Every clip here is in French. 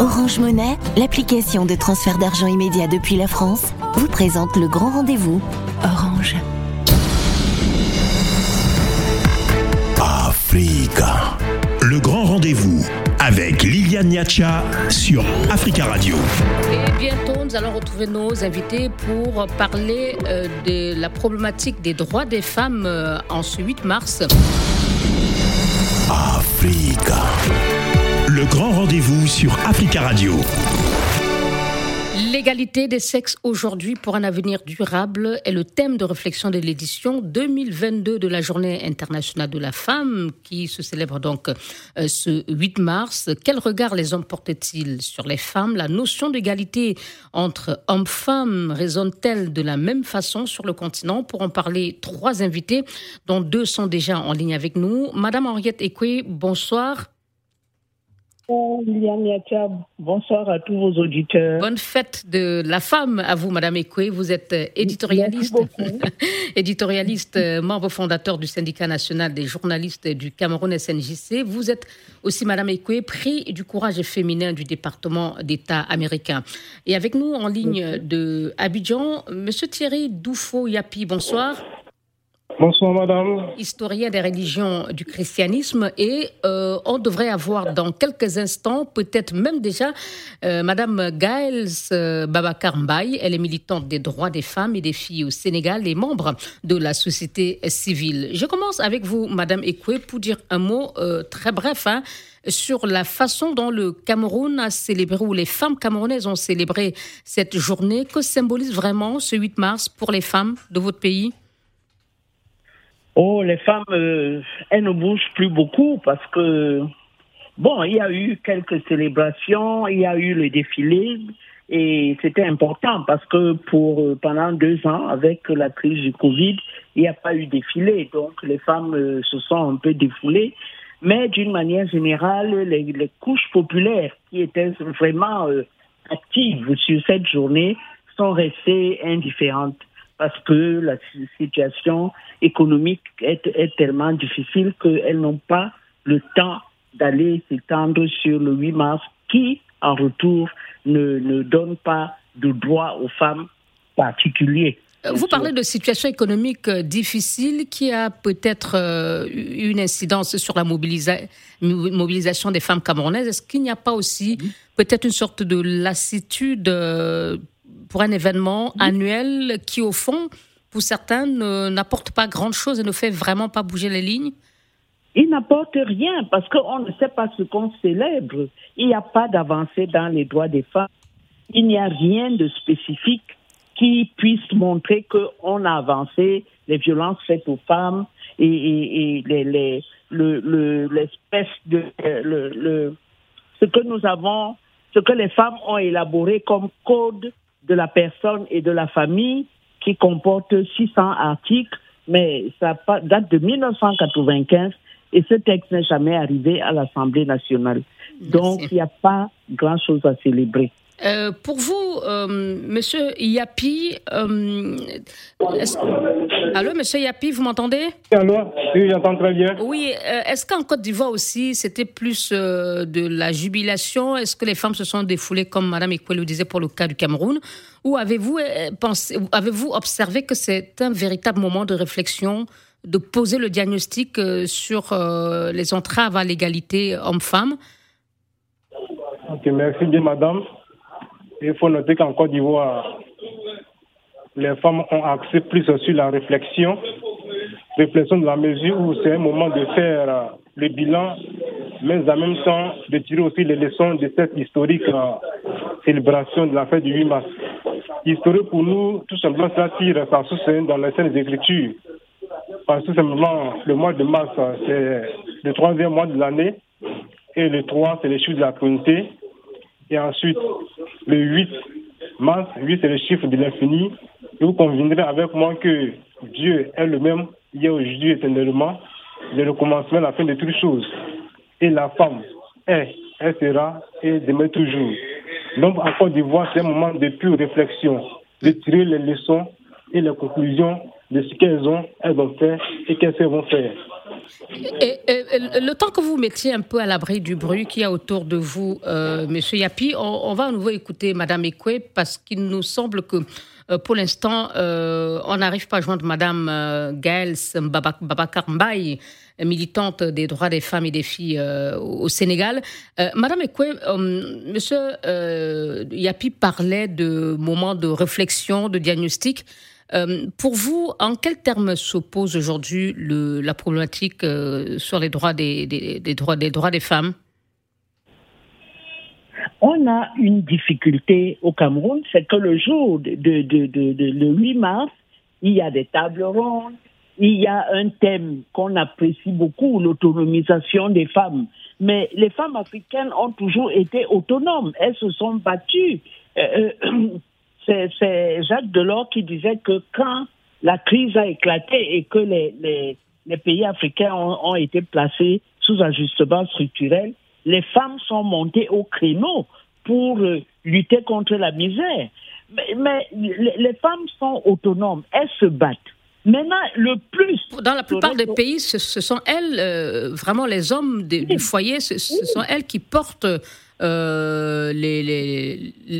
Orange Monnaie, l'application de transfert d'argent immédiat depuis la France, vous présente le grand rendez-vous. Orange. Africa. Le grand rendez-vous avec Liliane Niacha sur Africa Radio. Et bientôt, nous allons retrouver nos invités pour parler euh, de la problématique des droits des femmes euh, en ce 8 mars. Africa. Le grand rendez-vous sur Africa Radio. L'égalité des sexes aujourd'hui pour un avenir durable est le thème de réflexion de l'édition 2022 de la Journée internationale de la femme qui se célèbre donc euh, ce 8 mars. Quel regard les hommes portent-ils sur les femmes? La notion d'égalité entre hommes-femmes résonne-t-elle de la même façon sur le continent? Pour en parler, trois invités, dont deux sont déjà en ligne avec nous. Madame Henriette Ekwe, bonsoir. Bonsoir à tous vos auditeurs. Bonne fête de la femme à vous, Madame Ekwe. Vous êtes euh, éditorialiste, éditorialiste, euh, membre fondateur du syndicat national des journalistes du Cameroun SNJC. Vous êtes aussi, Madame Ekwe, prix du courage féminin du département d'État américain. Et avec nous en ligne de Abidjan, Monsieur Thierry Doufo-Yapi. Bonsoir. Bonsoir madame. Historien des religions du christianisme et euh, on devrait avoir dans quelques instants, peut-être même déjà, euh, madame Gaëls euh, Babacar Mbaye. Elle est militante des droits des femmes et des filles au Sénégal et membre de la société civile. Je commence avec vous, madame Ekwe, pour dire un mot très bref hein, sur la façon dont le Cameroun a célébré, ou les femmes camerounaises ont célébré cette journée. Que symbolise vraiment ce 8 mars pour les femmes de votre pays? Oh, les femmes, euh, elles ne bougent plus beaucoup parce que, bon, il y a eu quelques célébrations, il y a eu le défilé et c'était important parce que pour euh, pendant deux ans, avec la crise du Covid, il n'y a pas eu de défilé. Donc, les femmes euh, se sont un peu défoulées. Mais d'une manière générale, les, couches populaires qui étaient vraiment actives sur cette journée sont restées indifférentes parce que la situation économique est, tellement difficile qu'elles n'ont pas le temps d'aller s'étendre sur le 8 mars qui, en retour, ne, ne donne pas de droit aux femmes particuliers. Euh, vous parlez de situation économique euh, difficile qui a peut-être euh, une incidence sur la mobilisation des femmes camerounaises. Est-ce qu'il n'y a pas aussi peut-être une sorte de lassitude pour un événement annuel qui, au fond, pour certains, n'apporte pas grand-chose et ne fait vraiment pas bouger les lignes Il n'apporte rien parce qu'on ne sait pas ce qu'on célèbre. Il n'y a pas d'avancée dans les droits des femmes. Il n'y a rien de spécifique qui puisse montrer qu'on a avancé les violences faites aux femmes et, les, l'espèce de le, ce que nous avons, ce que les femmes ont élaboré comme code de la personne et de la famille qui comporte 600 articles, mais ça date de 1995 et ce texte n'est jamais arrivé à l'Assemblée nationale. Donc, il n'y a pas grand-chose à célébrer. Euh, pour vous, euh, Monsieur Yapi, euh, allô, Monsieur Yapi, vous m'entendez? Allô, oui, j'entends très bien. Oui, est-ce qu'en Côte d'Ivoire aussi, c'était plus de la jubilation? Est-ce que les femmes se sont défoulées, comme Madame Ekwe le disait pour le cas du Cameroun? Ou avez-vous pensé, avez-vous observé que c'est un véritable moment de réflexion de poser le diagnostic sur les entraves à l'égalité homme-femme? Ok, merci bien, Madame. Il faut noter qu'en Côte d'Ivoire, les femmes ont accès plus sur la réflexion, réflexion de la mesure où c'est un moment de faire le bilan, mais en même temps de tirer aussi les leçons de cette historique euh, célébration de la fête du 8 mars. Historique pour nous, tout simplement, ça tire sa source dans les scènes d'écriture. Parce que simplement, le mois de mars, c'est le troisième mois de l'année, et le 3, c'est le chiffre de la communauté. Et ensuite, le 8 mars, 8 c'est le chiffre de l'infini. Et vous conviendrez avec moi que Dieu est le même hier, aujourd'hui, éternellement, de le commencement la fin de toutes choses. Et la femme est, elle sera et demain toujours. Donc, en Côte d'Ivoire, c'est un moment de pure réflexion, de tirer les leçons et les conclusions de ce qu'elles ont, elles ont fait et qu'elles vont faire. Et, le temps que vous mettiez un peu à l'abri du bruit qu'il y a autour de vous, euh, Monsieur Yapi, on, va à nouveau écouter Madame Ekwe parce qu'il nous semble que euh, pour l'instant, euh, on n'arrive pas à joindre Madame euh, Gaëls Babakar Mbaye, militante des droits des femmes et des filles au Sénégal. Madame Ekwe, Monsieur Yapi parlait de moments de réflexion, de diagnostic. Pour vous, en quels termes s'oppose aujourd'hui la problématique sur les droits des, droits, des droits des femmes? On a une difficulté au Cameroun, c'est que le jour de, le 8 mars, il y a des tables rondes, il y a un thème qu'on apprécie beaucoup, l'autonomisation des femmes. Mais les femmes africaines ont toujours été autonomes, elles se sont battues. Euh, euh, c'est Jacques Delors qui disait que quand la crise a éclaté et que les, pays africains ont été placés sous ajustement structurel, les femmes sont montées au créneau pour euh, lutter contre la misère. Mais, les, femmes sont autonomes, elles se battent. Maintenant, le plus. Dans la plupart des pays, ce, sont elles, euh, vraiment les hommes du foyer, ce, sont elles qui portent euh,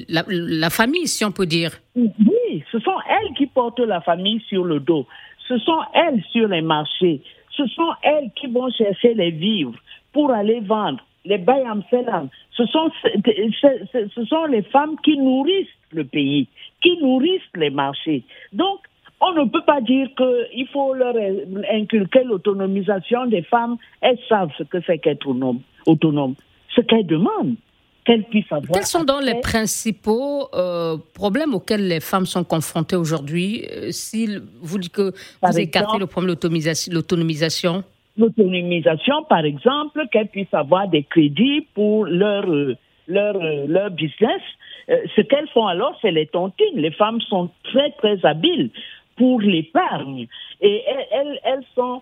la, famille, si on peut dire. Oui, ce sont elles qui portent la famille sur le dos. Ce sont elles sur les marchés. Ce sont elles qui vont chercher les vivres pour aller vendre les Bayamselam, ce sont, ce sont les femmes qui nourrissent le pays, qui nourrissent les marchés. Donc, on ne peut pas dire qu'il faut leur inculquer l'autonomisation des femmes. Elles savent ce que c'est qu'être autonome, ce qu'elles demandent. Qu'elles puissent avoir. Quels sont donc les principaux euh, problèmes auxquels les femmes sont confrontées aujourd'hui euh, Si vous dites que vous écartez le problème de l'autonomisation? L'autonomisation, par exemple, qu'elles puissent avoir des crédits pour leur, euh, leur, leur business. Ce qu'elles font alors, c'est les tontines. Les femmes sont très, très habiles pour l'épargne. Et elles, elles, sont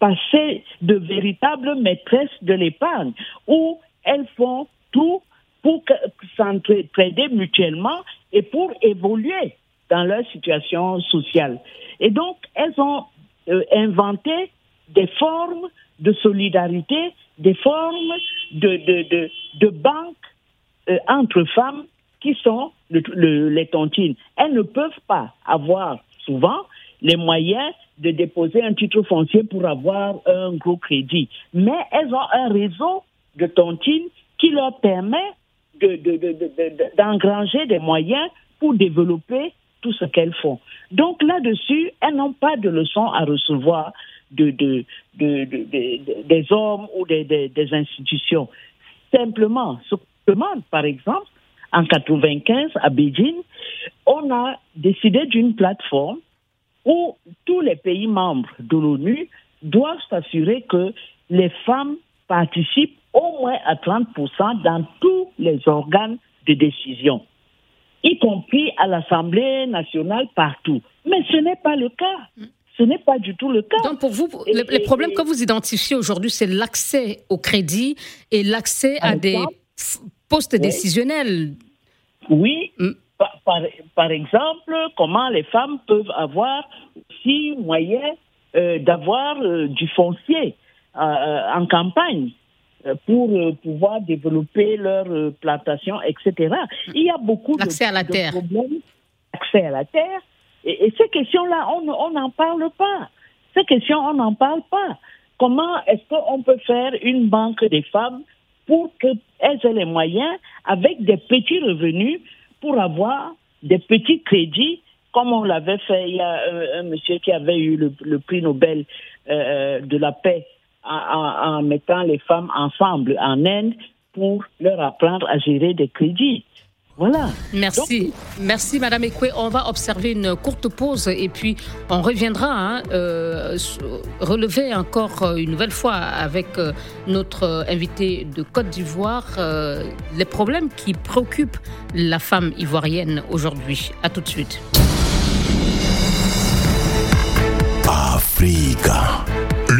passées de véritables maîtresses de l'épargne, où elles font tout pour s'entraider mutuellement et pour évoluer dans leur situation sociale. Et donc, elles ont inventé des formes de solidarité, des formes de, de, de, banques euh, entre femmes qui sont les tontines. Elles ne peuvent pas avoir souvent les moyens de déposer un titre foncier pour avoir un gros crédit. Mais elles ont un réseau de tontines qui leur permet d'engranger des moyens pour développer tout ce qu'elles font. Donc là-dessus, elles n'ont pas de leçons à recevoir de, de, de, des hommes ou des, institutions. Simplement, ce demande, par exemple, en 95 à Beijing, on a décidé d'une plateforme où tous les pays membres de l'ONU doivent s'assurer que les femmes participent au moins à 30% dans tous les organes de décision, y compris à l'Assemblée nationale partout. Mais ce n'est pas le cas. Ce n'est pas du tout le cas. Donc pour vous, les, problèmes que vous identifiez aujourd'hui, c'est l'accès au crédit et l'accès à des postes décisionnels. Oui. Mm. Par, exemple, comment les femmes peuvent avoir aussi moyen euh, d'avoir euh, du foncier euh, en campagne pour pouvoir développer leur plantation, etc. Il y a beaucoup de, à la terre. problèmes. Accès à la terre, et, ces questions-là, on n'en parle pas. Ces questions, on n'en parle pas. Comment est-ce qu'on peut faire une banque des femmes pour qu'elles aient les moyens, avec des petits revenus, pour avoir des petits crédits, comme on l'avait fait. Il y a un, monsieur qui avait eu le, prix Nobel euh, de la paix en, mettant les femmes ensemble en Inde pour leur apprendre à gérer des crédits. Voilà. Merci. Merci, Madame Ekwe. On va observer une courte pause et puis on reviendra hein, euh, relever encore euh, une nouvelle fois avec euh, notre invité de Côte d'Ivoire les problèmes qui préoccupent la femme ivoirienne aujourd'hui. À tout de suite. Africa.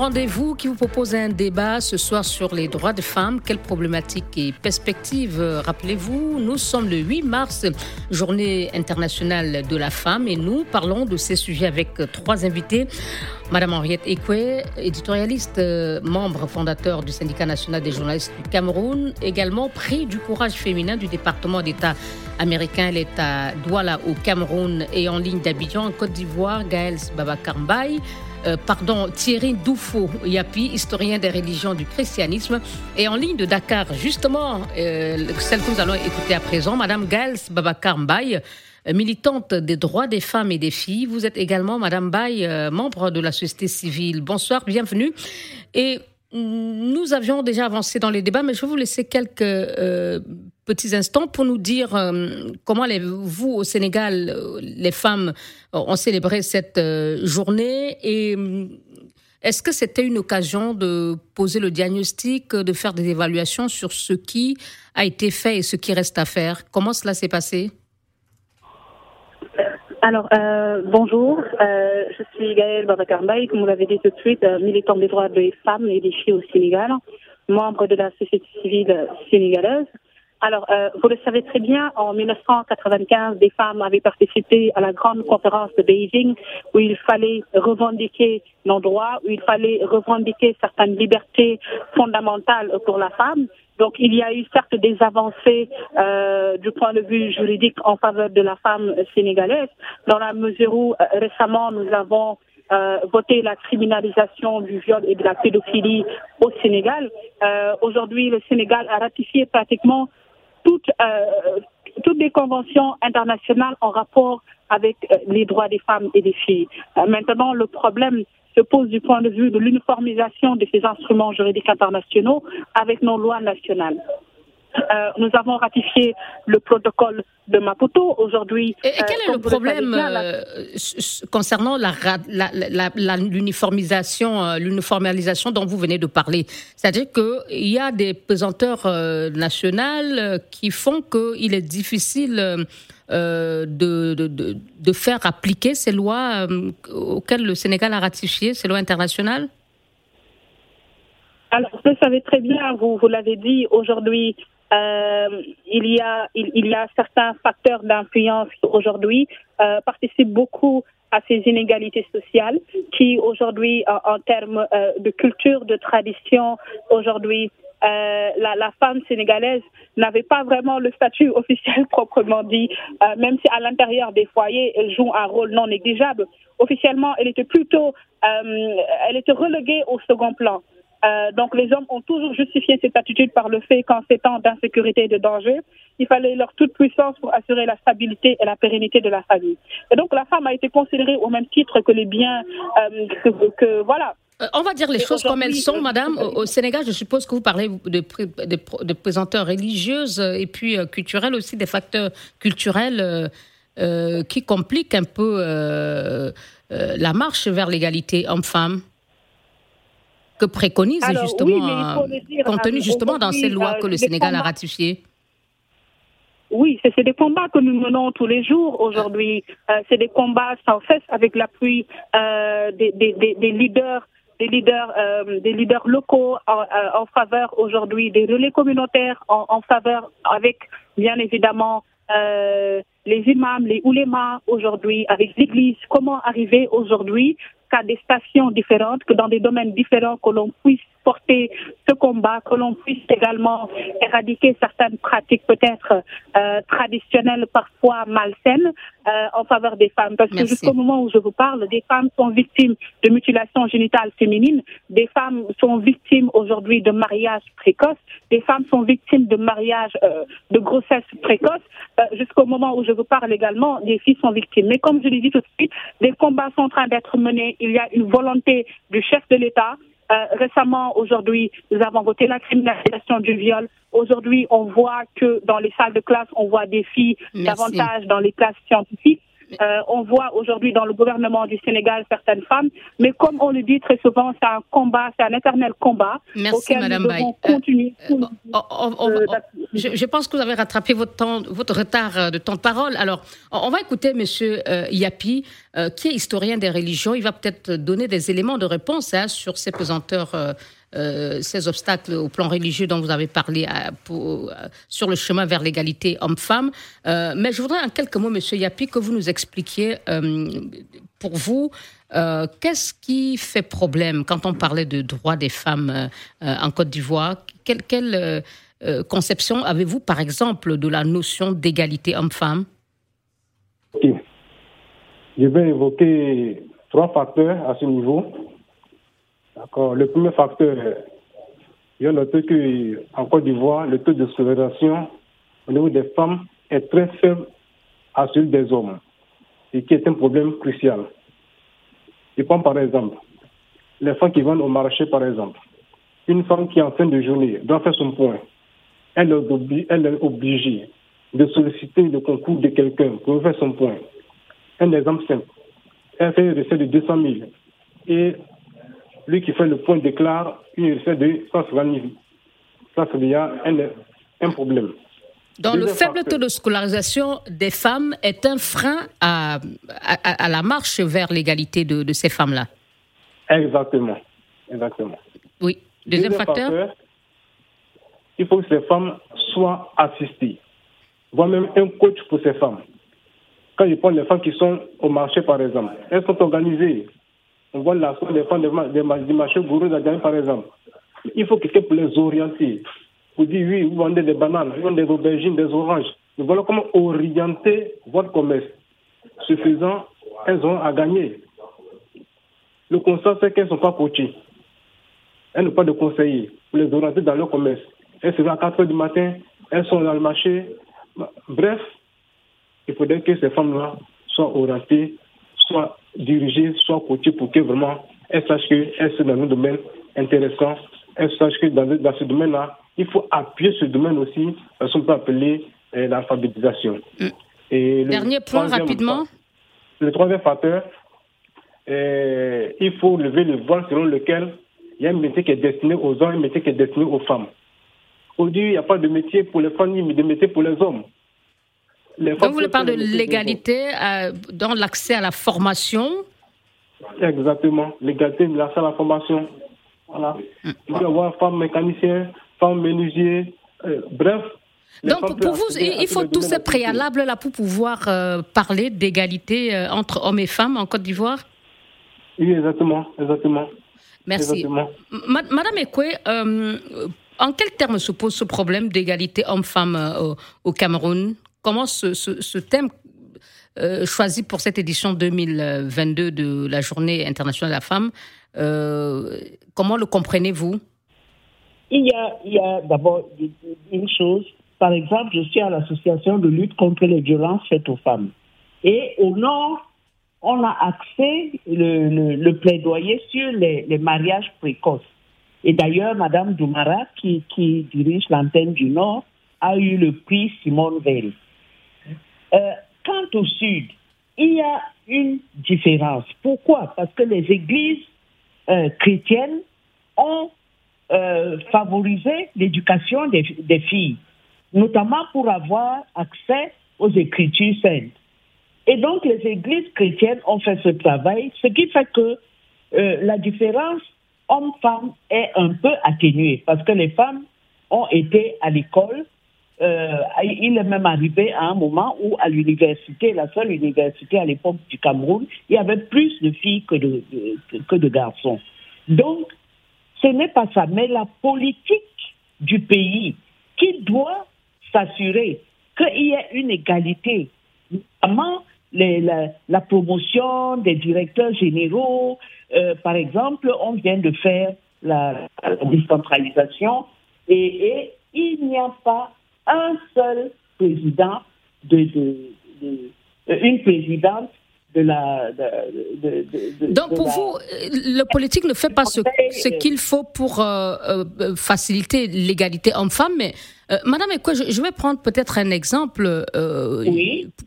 Rendez-vous qui vous propose un débat ce soir sur les droits des femmes. Quelles problématiques et perspectives Rappelez-vous, nous sommes le 8 mars, journée internationale de la femme, et nous parlons de ces sujets avec trois invités. Madame Henriette Ekwe, éditorialiste, euh, membre fondateur du syndicat national des journalistes du Cameroun, également prix du courage féminin du département d'État américain. Elle est à Douala au Cameroun et en ligne d'Abidjan en Côte d'Ivoire. Gaël Babakarmbaye. Euh, pardon, Thierry Doufo Yapi, historien des religions du christianisme, et en ligne de Dakar, justement, euh, celle que nous allons écouter à présent, Madame Gaël Babakar Mbaye, euh, militante des droits des femmes et des filles. Vous êtes également, Madame Baye, membre de la société civile. Bonsoir, bienvenue. Et nous avions déjà avancé dans les débats, mais je vais vous laisser quelques petits instants pour nous dire euh, comment vous, au Sénégal, euh, les femmes ont célébré cette journée et est-ce que c'était une occasion de poser le diagnostic, de faire des évaluations sur ce qui a été fait et ce qui reste à faire? Comment cela s'est passé? Alors, euh, bonjour, euh, je suis Gaëlle Babakarbaï, comme vous l'avez dit tout de suite, euh, militante des droits des femmes et des filles au Sénégal, membre de la société civile sénégalaise. Alors, euh, vous le savez très bien, en 1995, des femmes avaient participé à la grande conférence de Beijing où il fallait revendiquer nos droits, où il fallait revendiquer certaines libertés fondamentales pour la femme. Donc, il y a eu certes des avancées euh, du point de vue juridique en faveur de la femme sénégalaise, dans la mesure où euh, récemment nous avons euh, voté la criminalisation du viol et de la pédophilie au Sénégal. Euh, Aujourd'hui, le Sénégal a ratifié pratiquement toutes, euh, toutes les conventions internationales en rapport avec euh, les droits des femmes et des filles. Euh, maintenant, le problème se pose du point de vue de l'uniformisation de ces instruments juridiques internationaux avec nos lois nationales. Euh, nous avons ratifié le protocole de Maputo aujourd'hui. Et, quel est le problème concernant l'uniformisation, la, l'uniformisation dont vous venez de parler? C'est-à-dire qu'il y a des pesanteurs nationales qui font qu'il est difficile euh, de, de, de, faire appliquer ces lois euh, auxquelles le Sénégal a ratifié, ces lois internationales? Alors, vous savez très bien, vous, vous l'avez dit, aujourd'hui, euh, il, y a, il, y a certains facteurs d'influence aujourd'hui, euh, participent beaucoup à ces inégalités sociales qui aujourd'hui, en, en termes euh, de culture, de tradition, aujourd'hui, euh, la, la, femme sénégalaise n'avait pas vraiment le statut officiel proprement dit, euh, même si à l'intérieur des foyers, elle joue un rôle non négligeable. Officiellement, elle était plutôt, euh, elle était reléguée au second plan. Euh, donc les hommes ont toujours justifié cette attitude par le fait qu'en ces temps d'insécurité et de danger, il fallait leur toute puissance pour assurer la stabilité et la pérennité de la famille. Et donc la femme a été considérée au même titre que les biens euh, que, que, voilà euh, on va dire les choses comme elles sont, madame. Au, Sénégal, je suppose que vous parlez de, de, de présenteurs religieuses et puis culturels aussi, des facteurs culturels qui compliquent un peu la marche vers l'égalité homme-femme que préconise Alors, justement, oui, dire, contenu justement dans ces lois que le Sénégal combats. a ratifiées oui, c'est des combats que nous menons tous les jours aujourd'hui. Euh, c'est des combats sans cesse avec l'appui euh, des, des, des, leaders des leaders, euh, des leaders locaux en, en faveur aujourd'hui des relais communautaires, en, en faveur avec bien évidemment euh, les imams, les oulémas aujourd'hui, avec l'Église. Comment arriver aujourd'hui qu'à des stations différentes, que dans des domaines différents, que l'on puisse porter ce combat, que l'on puisse également éradiquer certaines pratiques peut-être euh, traditionnelles, parfois malsaines, euh, en faveur des femmes. Parce Merci. que jusqu'au moment où je vous parle, des femmes sont victimes de mutilations génitales féminines, des femmes sont victimes aujourd'hui de mariages précoces, des femmes sont victimes de mariages, euh, de grossesses précoces, euh, jusqu'au moment où je vous parle également, des filles sont victimes. Mais comme je l'ai dit tout de suite, des combats sont en train d'être menés. Il y a une volonté du chef de l'État euh, récemment, aujourd'hui, nous avons voté la criminalisation du viol. Aujourd'hui, on voit que dans les salles de classe, on voit des filles Merci. davantage dans les classes scientifiques. Euh, on voit aujourd'hui dans le gouvernement du Sénégal certaines femmes, mais comme on le dit très souvent, c'est un combat, c'est un éternel combat Merci, auquel Madame nous devons continuer. Euh, on, on, on, je, pense que vous avez rattrapé votre, temps, votre retard de temps de parole. Alors, on va écouter Monsieur Yapi, qui est historien des religions. Il va peut-être donner des éléments de réponse hein, sur ces pesanteurs euh, ces obstacles au plan religieux dont vous avez parlé euh, euh, sur le chemin vers l'égalité homme-femme. mais je voudrais en quelques mots, Monsieur Yapi, que vous nous expliquiez pour vous qu'est-ce qui fait problème quand on parlait de droits des femmes en Côte d'Ivoire? Quelle conception avez-vous, par exemple, de la notion d'égalité homme-femme? Je vais évoquer trois facteurs à ce niveau. D'accord. Le premier facteur, il y a noté qu'en Côte d'Ivoire, le taux de scolarisation au niveau des femmes est très faible à celui des hommes, et qui est un problème crucial. Je prends par exemple les femmes qui vont au marché, par exemple. Une femme qui en fin de journée doit faire son point. Elle est, elle est obligée de solliciter le concours de quelqu'un pour faire son point. Un exemple simple. Elle fait une recette de 200 000 et lui qui fait le point déclare une recette de 170 000. Ça, c'est déjà un, un problème. Donc le faible taux de scolarisation des femmes est un frein à, à, la marche vers l'égalité de, de, ces femmes-là. Exactement. Exactement. Oui. Deuxième, facteur, Il faut que ces femmes soient assistées, voire même un coach pour ces femmes. Quand je prends les femmes qui sont au marché, par exemple, elles sont organisées. On voit la des femmes des, marchés gourous par exemple. Il faut quelqu'un pour les orienter. Vous dites, oui, vous vendez des bananes, vous vendez des aubergines, des oranges. Nous voilà comment orienter votre commerce. Suffisant, elles ont à gagner. Le constat, c'est qu'elles ne sont pas coachées. Elles n'ont pas de conseillers pour les orienter dans leur commerce. Elles se lèvent à 4 heures du matin, elles sont dans le marché. Bref, il faudrait que ces femmes-là soient orientées soit dirigée, soit coachée pour que vraiment elle sache qu'elle est dans un domaine intéressant, elle sache que dans, dans ce domaine-là, il faut appuyer ce domaine aussi, ce qu'on peut appeler euh, l'alphabétisation. Mm. Et Dernier point rapidement. Le troisième facteur, euh, il faut lever le voile selon lequel il y a un métier qui est destiné aux hommes un métier qui est destiné aux femmes. Aujourd'hui, il n'y a pas de métier pour les femmes, mais de métier pour les hommes. Donc vous voulez parler de l'égalité euh, dans l'accès à la formation Exactement, l'égalité de l'accès à la formation. Voilà. Mm. Il faut y avoir femmes mécaniciens, femmes menuisiers, euh, bref. Donc pour vous, il faut tous ces préalables là pour pouvoir euh, parler d'égalité entre hommes et femmes en Côte d'Ivoire? Oui, exactement, exactement. Merci. Madame Ekwe, en quels termes se pose ce problème d'égalité homme-femme au Cameroun? Comment ce, thème euh, choisi pour cette édition 2022 de la Journée internationale de la femme, euh, comment le comprenez-vous? Il y a, a d'abord une chose. Par exemple, je suis à l'association de lutte contre les violences faites aux femmes. Et au Nord, on a axé le, plaidoyer sur les, mariages précoces. Et d'ailleurs, Madame Doumara, qui, qui dirige l'antenne du Nord, a eu le prix Simone Veil. Euh, quant au Sud, il y a une différence. Pourquoi? Parce que les églises euh, chrétiennes ont euh, favorisé l'éducation des, des, filles, notamment pour avoir accès aux écritures saintes. Et donc les églises chrétiennes ont fait ce travail, ce qui fait que la différence homme-femme est un peu atténuée, parce que les femmes ont été à l'école euh, il est même arrivé à un moment où, à l'université, la seule université à l'époque du Cameroun, il y avait plus de filles que de, garçons. Donc, ce n'est pas ça, mais la politique du pays qui doit s'assurer qu'il y ait une égalité, notamment la, promotion des directeurs généraux. Euh, par exemple, on vient de faire la, décentralisation et il n'y a pas un seul président, de, euh, une présidente de la. Donc pour vous, le politique ne fait pas ce, ce qu'il faut pour euh, euh, faciliter l'égalité homme-femme, mais Madame Ekwe, je, je, vais prendre peut-être un exemple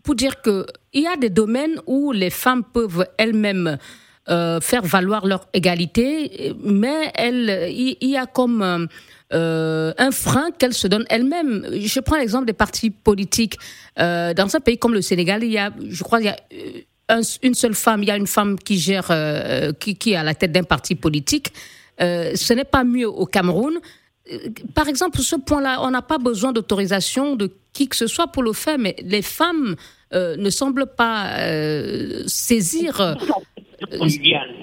pour dire qu'il y a des domaines où les femmes peuvent elles-mêmes faire valoir leur égalité, mais elle, il y, a comme un frein qu'elle se donne elle-même. Je prends l'exemple des partis politiques. dans un pays comme le Sénégal, il y a, je crois, il y a une seule femme, il y a une femme qui gère, qui, est à la tête d'un parti politique. ce n'est pas mieux au Cameroun. Par exemple, ce point-là, on n'a pas besoin d'autorisation de qui que ce soit pour le faire, mais les femmes euh, ne semblent pas euh, saisir.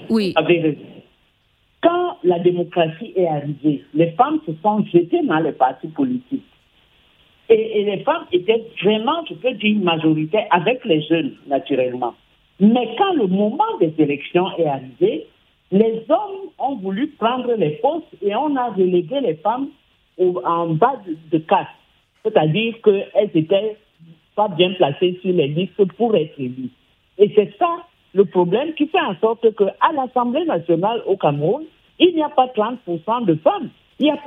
Oui. Quand la démocratie est arrivée, les femmes se sont jetées dans les partis politiques. Et, et, les femmes étaient vraiment, je peux dire, une majorité avec les jeunes, naturellement. Mais quand le moment des élections est arrivé, les hommes ont voulu prendre les postes et on a relégué les femmes en bas de, de caste. C'est-à-dire qu'elles étaient pas bien placées sur les listes pour être élues. Et c'est ça le problème qui fait en sorte qu'à l'Assemblée nationale au Cameroun, il n'y a pas 30% de femmes.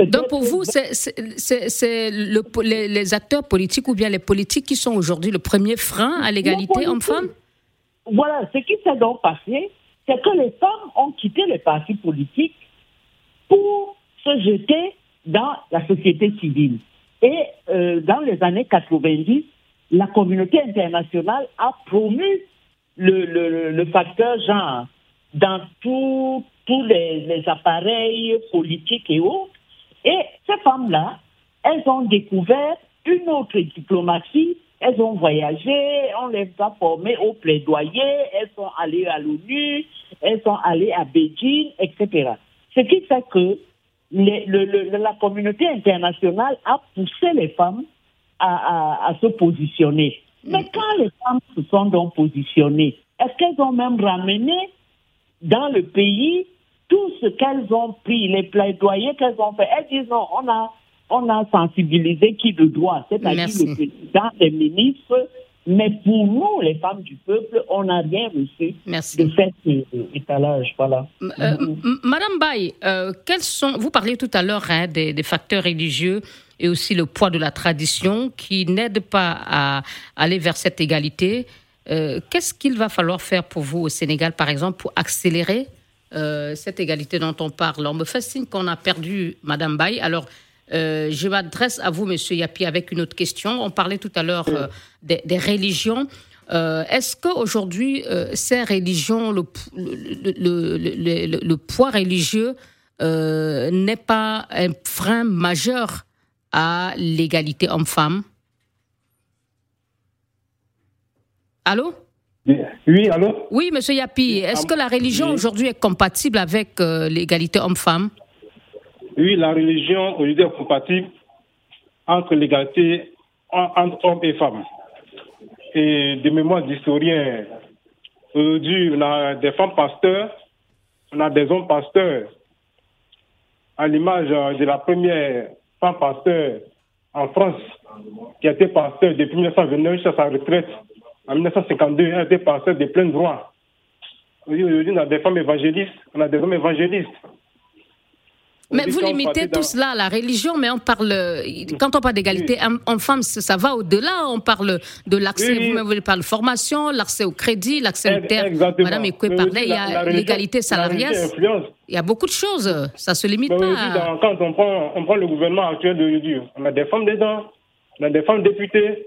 Donc pour vous, c'est les, les, acteurs politiques ou bien les politiques qui sont aujourd'hui le premier frein à l'égalité homme-femme Voilà, ce qui s'est donc passé, c'est que les femmes ont quitté les partis politiques pour se jeter dans la société civile. Et euh, dans les années 90, la communauté internationale a promu le, le, facteur genre dans tous les, les, appareils politiques et autres. Et ces femmes-là, elles ont découvert une autre diplomatie, elles ont voyagé, on les a formées au plaidoyer, elles sont allées à l'ONU, elles sont allées à Beijing, etc. Ce qui fait que le, la communauté internationale a poussé les femmes à, à, se positionner. Mais mm. quand les femmes se sont donc positionnées, est-ce qu'elles ont même ramené dans le pays tout ce qu'elles ont pris, les plaidoyers qu'elles ont fait? Elles disent non, on a, on a sensibilisé qui de droit, c'est-à-dire le président, les ministres, mais pour nous, les femmes du peuple, on n'a rien reçu Merci. de cet étalage. Voilà. Euh, Madame Baye, euh, quels sont, vous parliez tout à l'heure hein, des, facteurs religieux et aussi le poids de la tradition qui n'aident pas à aller vers cette égalité. Euh, qu'est-ce qu'il va falloir faire pour vous au Sénégal, par exemple, pour accélérer cette égalité dont on parle? On me fait signe qu'on a perdu Madame Baye. Alors, euh, je m'adresse à vous, Monsieur Yapi, avec une autre question. On parlait tout à l'heure euh, des, religions. Euh, est-ce qu'aujourd'hui, ces religions, le, poids religieux n'est pas un frein majeur à l'égalité homme-femme. Allô? Oui, allô? Oui, Monsieur Yapi, est-ce que la religion aujourd'hui est compatible avec l'égalité homme-femme? Oui, la religion aujourd'hui est compatible entre l'égalité entre hommes et femmes. Et de mémoire d'historien, aujourd'hui, on a des femmes pasteurs, on a des hommes pasteurs. À l'image de la première pasteur en France, qui a été pasteur depuis 1929 jusqu'à sa retraite en 1952, elle a été pasteur de plein droit. Aujourd'hui, on a des femmes évangélistes, on a des hommes évangélistes. Mais vous limitez tout cela à la religion, mais on parle, quand on parle d'égalité en femmes, ça va au-delà. On parle de l'accès, vous parlez de formation, l'accès au crédit, l'accès au terre. Madame Ekwe parlait, il y a l'égalité salariale. Il y a beaucoup de choses. Ça se limite pas. quand on prend, on prend le gouvernement actuel de on a des femmes dedans, on a des femmes députées,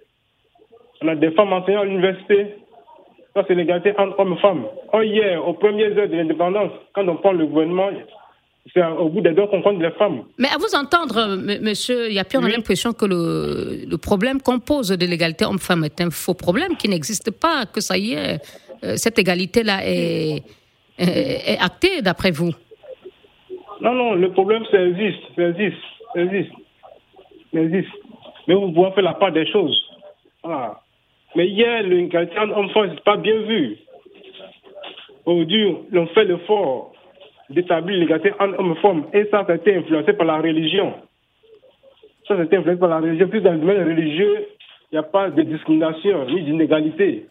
on a des femmes enseignantes à l'université. Ça, c'est l'égalité entre hommes et femmes. Oh, hier, aux premières heures de l'indépendance, quand on prend le gouvernement, au bout des deux qu'on compte les femmes. Mais à vous entendre, monsieur, il y a plus l'impression que le, problème qu'on pose de l'égalité homme-femme est un faux problème qui n'existe pas, que ça y est, euh, cette égalité-là est, est, actée d'après vous. Non, non, le problème, ça existe, ça existe, ça existe, ça existe. Mais vous pouvez faire la part des choses. Mais hier, l'égalité homme-femme, n'est pas bien vu. Aujourd'hui, on fait l'effort d'établir l'égalité entre hommes et femmes. Et ça, ça a été influencé par la religion. Ça, ça a été influencé par la religion. Plus dans le domaine religieux, il n'y a pas de discrimination ni d'inégalité.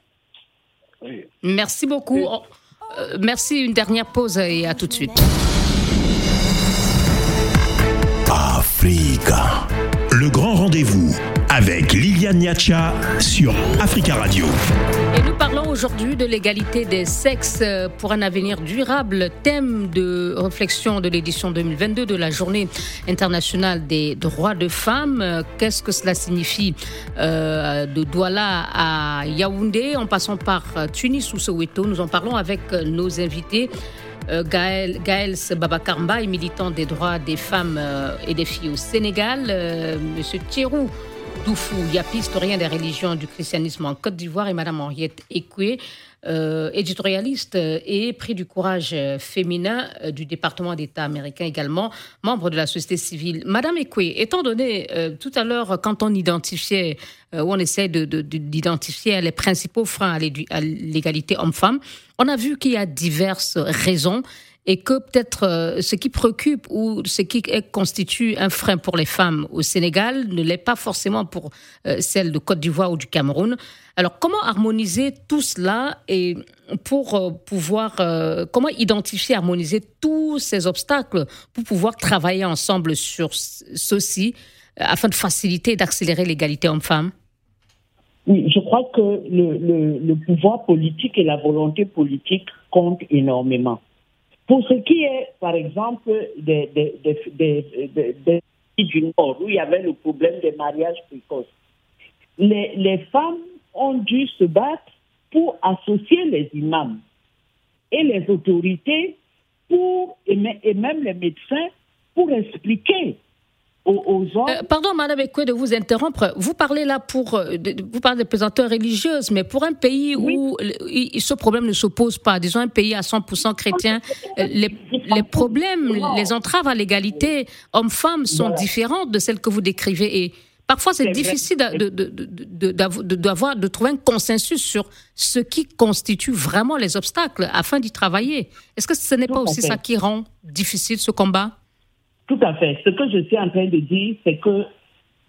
Merci beaucoup. Oh, euh, merci. Une dernière pause et à tout de suite. Africa. Le grand rendez-vous avec Liliane Niacha sur Africa Radio. Et nous parlons aujourd'hui de l'égalité des sexes pour un avenir durable, thème de réflexion de l'édition 2022 de la Journée internationale des droits de femmes. Qu'est-ce que cela signifie euh, de Douala à Yaoundé? En passant par Tunis ou Soweto Nous en parlons avec nos invités. Euh, Gaël, Gaël Babakarmba est militant des droits des femmes euh, et des filles au Sénégal. Euh, Monsieur Thierou Doufou Yapi, historien des religions du christianisme en Côte d'Ivoire, et Madame Henriette Ekwe, éditorialiste et prix du courage féminin du département d'État américain également, membre de la société civile. Madame Ekwe, étant donné tout à l'heure, quand on identifiait, où on essaie d'identifier les principaux freins à l'égalité homme-femme, on a vu qu'il y a diverses raisons et que peut-être euh, ce qui préoccupe ou ce qui constitue un frein pour les femmes au Sénégal ne l'est pas forcément pour euh, celles de Côte d'Ivoire ou du Cameroun. Alors comment harmoniser tout cela et pour euh, pouvoir, comment identifier, harmoniser tous ces obstacles pour pouvoir travailler ensemble sur ceci afin de faciliter et d'accélérer l'égalité homme-femme? Oui, je crois que le, le, le, pouvoir politique et la volonté politique comptent énormément. Pour ce qui est, par exemple, des, des, des, des du Nord, où il y avait le problème des mariages précoces, les, les femmes ont dû se battre pour associer les imams et les autorités pour, et même les médecins pour expliquer euh, pardon, Madame Ekwe, de vous interrompre. Vous parlez là pour, euh, vous parlez des présenteurs religieuses, mais pour un pays où ce problème ne s'oppose pas, disons un pays à 100% chrétien, euh, les, les, problèmes, les entraves à l'égalité hommes-femmes sont différentes de celles que vous décrivez et Parfois, c'est difficile de, de, de, de, de trouver un consensus sur ce qui constitue vraiment les obstacles afin d'y travailler. Est-ce que ce n'est pas aussi ça qui rend difficile ce combat? Tout à fait. Ce que je suis en train de dire, c'est que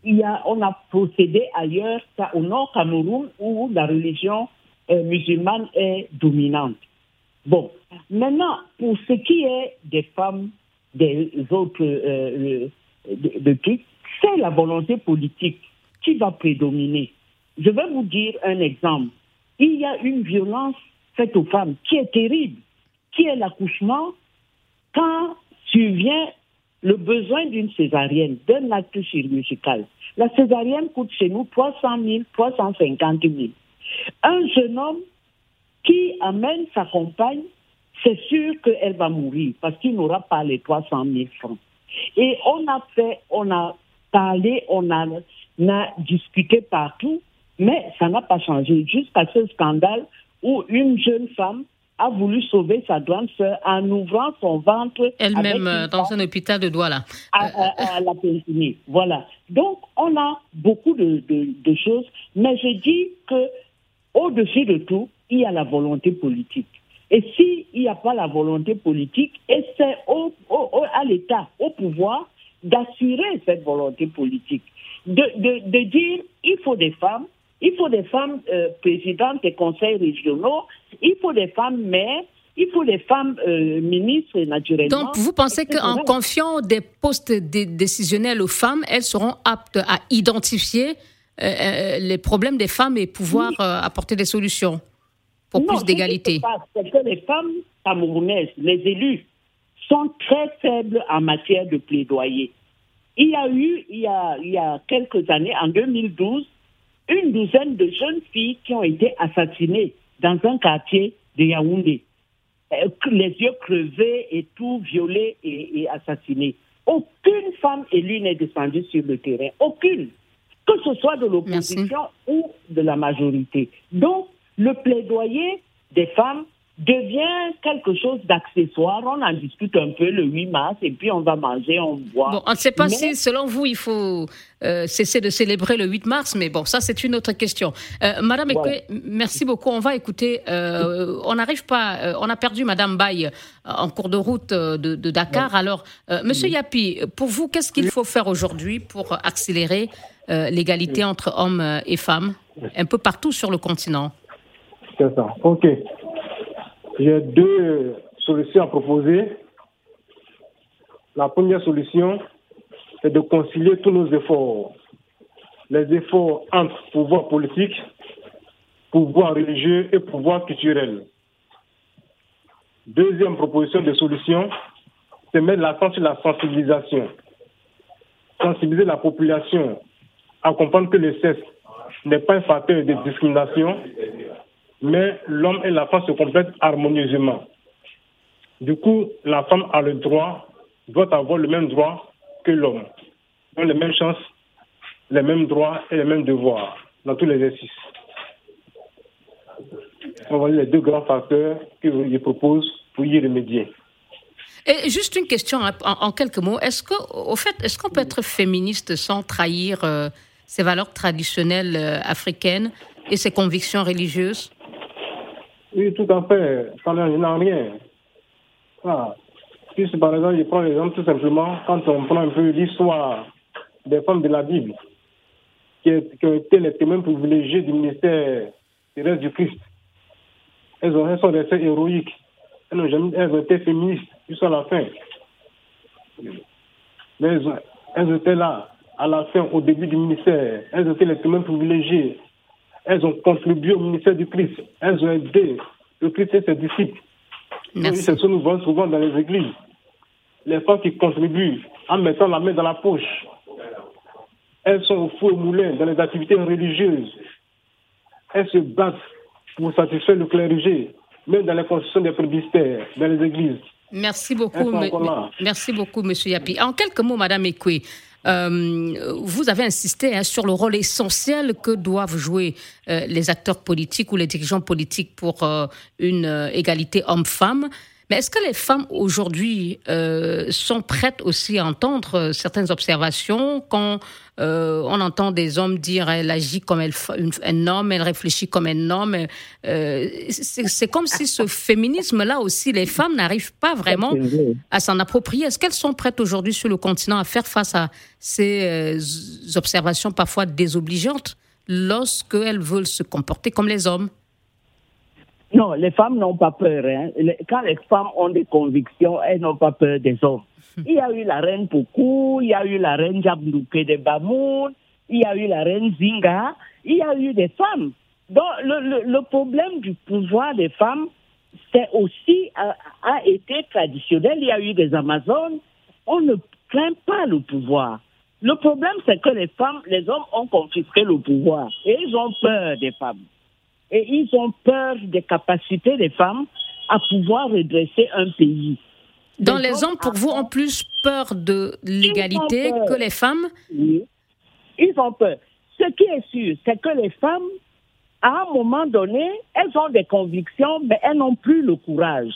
y a, on a procédé ailleurs, au nord Cameroun, où la religion euh, musulmane est dominante. Bon, maintenant, pour ce qui est des femmes, des autres euh, de, de c'est la volonté politique qui va prédominer. Je vais vous dire un exemple. Il y a une violence faite aux femmes qui est terrible, qui est l'accouchement quand survient le besoin d'une césarienne, d'un acte chirurgical. La césarienne coûte chez nous 300 000, 350 000. Un jeune homme qui amène sa compagne, c'est sûr qu'elle va mourir parce qu'il n'aura pas les 300 000 francs. Et on a fait, on a parlé, on a, on a discuté partout, mais ça n'a pas changé jusqu'à ce scandale où une jeune femme a voulu sauver sa grande sœur en ouvrant son ventre. Elle-même euh, dans un hôpital de Douala. À, à, la périnée. Voilà. Donc, on a beaucoup de, de, choses, mais je dis que au-dessus de tout, il y a la volonté politique. Et s'il n'y a pas la volonté politique, et c'est au, au, à l'État, au pouvoir, d'assurer cette volonté politique, de, de, de dire il faut des femmes, il faut des femmes euh, présidentes des conseils régionaux, il faut des femmes maires, il faut des femmes euh, ministres, naturellement. Donc, vous pensez qu'en confiant des postes décisionnels aux femmes, elles seront aptes à identifier euh, les problèmes des femmes et pouvoir apporter des solutions pour plus d'égalité? C'est que les femmes camerounaises, les élus, sont très faibles en matière de plaidoyer. Il y a eu, il y a, il y a quelques années, en 2012, une douzaine de jeunes filles qui ont été assassinées dans un quartier de Yaoundé. Euh, les yeux crevés et tout, violées et, assassinées. Aucune femme élue n'est descendue sur le terrain. Aucune. Que ce soit de l'opposition ou de la majorité. Donc, le plaidoyer des femmes devient quelque chose d'accessoire. On en discute un peu le 8 mars et puis on va manger, on boit. Bon, on ne sait pas si, selon vous, il faut euh, cesser de célébrer le 8 mars, mais bon, ça c'est une autre question. Euh, Madame Ekwe, merci beaucoup. On va écouter. Euh, on n'arrive pas. on a perdu Madame Baye en cours de route de, Dakar. Alors, Monsieur Yapi, pour vous, qu'est-ce qu'il faut faire aujourd'hui pour accélérer l'égalité entre hommes et femmes un peu partout sur le continent? C'est ça. Ok. J'ai deux solutions à proposer. La première solution, c'est de concilier tous nos efforts. les efforts entre pouvoir politique, pouvoir religieux et pouvoir culturel. Deuxième proposition de solution, c'est mettre l'accent sur la sensibilisation. Sensibiliser la population à comprendre que le sexe n'est pas un facteur de discrimination, mais l'homme et la femme se complètent harmonieusement. Du coup, la femme a le droit, doit avoir le même droit que l'homme, les mêmes chances, les mêmes droits et les mêmes devoirs dans tous les exercices. Voilà les deux grands facteurs je propose pour y remédier. Et juste une question en, quelques mots. Est-ce que, au fait, est-ce qu'on peut être féministe sans trahir euh, ses valeurs traditionnelles euh, africaines et ses convictions religieuses? Oui, tout à fait. Ça n'a rien. Ah. Si, par exemple, je prends l'exemple tout simplement, quand on prend un peu l'histoire des femmes de la Bible, qui, ont été les témoins privilégiés du ministère reste du Christ, elles, ont, elles sont restées héroïques. Elles, ont jamais, elles ont été féministes jusqu'à la fin. Mais elles, elles, étaient là, à la fin, au début du ministère. Elles étaient les témoins privilégiés. Elles ont contribué au ministère du Christ. Elles ont aidé le Christ et ses disciples. Merci. C'est ce que nous voyons souvent dans les églises. Les femmes qui contribuent en mettant la main dans la poche. Elles sont au feu au moulin dans les activités religieuses. Elles se battent pour satisfaire le clergé, même dans les constructions des presbytères, dans les églises. Merci beaucoup, merci beaucoup, Monsieur Yapi. En quelques mots, Madame Ekwe, vous avez insisté hein, sur le rôle essentiel que doivent jouer euh, les acteurs politiques ou les dirigeants politiques pour euh, une égalité homme-femme. Mais est-ce que les femmes aujourd'hui euh, sont prêtes aussi à entendre euh, certaines observations quand euh, on entend des hommes dire elle agit comme elle, un homme, elle réfléchit comme un homme C'est comme si ce féminisme-là aussi, les femmes n'arrivent pas vraiment à s'en approprier. Est-ce qu'elles sont prêtes aujourd'hui sur le continent à faire face à ces observations parfois désobligeantes lorsqu'elles veulent se comporter comme les hommes? Non, les femmes n'ont pas peur. Hein. Quand les femmes ont des convictions, elles n'ont pas peur des hommes. Il y a eu la reine Poukou, il y a eu la reine Jabnouké de Bamoun, il y a eu la reine Zinga, il y a eu des femmes. Donc le, le, problème du pouvoir des femmes, c'est aussi a, a, été traditionnel. Il y a eu des Amazones. On ne craint pas le pouvoir. Le problème, c'est que les femmes, les hommes ont confisqué le pouvoir et ils ont peur des femmes et ils ont peur des capacités des femmes à pouvoir redresser un pays. Dans les hommes, pour vous, ont plus peur de l'égalité que les femmes Oui, ils ont peur. Ce qui est sûr, c'est que les femmes, à un moment donné, elles ont des convictions, mais elles n'ont plus le courage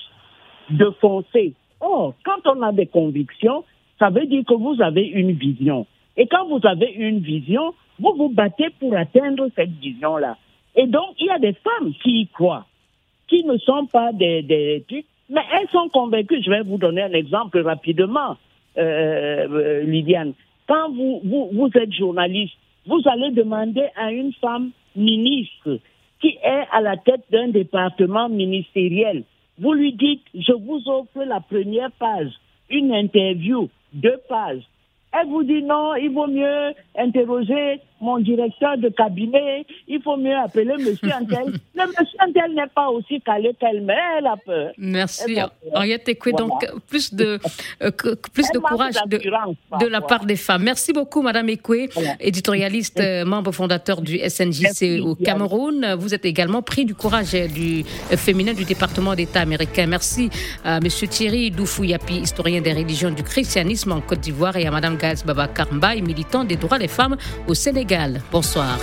de foncer. Or, quand on a des convictions, ça veut dire que vous avez une vision. Et quand vous avez une vision, vous vous battez pour atteindre cette vision-là. Et donc, il y a des femmes qui y croient, qui ne sont pas des, des mais elles sont convaincues. Je vais vous donner un exemple rapidement, euh, euh, Lydiane. Quand vous, vous, vous êtes journaliste, vous allez demander à une femme ministre qui est à la tête d'un département ministériel, vous lui dites, je vous offre la première page, une interview, deux pages. Elle vous dit non, il vaut mieux interroger mon directeur de cabinet, il faut mieux appeler monsieur Antel. le monsieur Antel n'est pas aussi calé qu'elle, mais elle a peur. Merci. Henriette Ekwe, donc plus de, euh, plus de courage de, de, la part des femmes. Merci beaucoup, Madame Ekwe, éditorialiste, euh, membre fondateur du SNJC au Cameroun. Vous êtes également pris du courage du euh, féminin du département d'État américain. Merci à monsieur Thierry Doufouyapi, historien des religions du christianisme en Côte d'Ivoire, et à Madame Gaz Baba Mbaye, militant des droits des femmes au Sénégal. Bonsoir.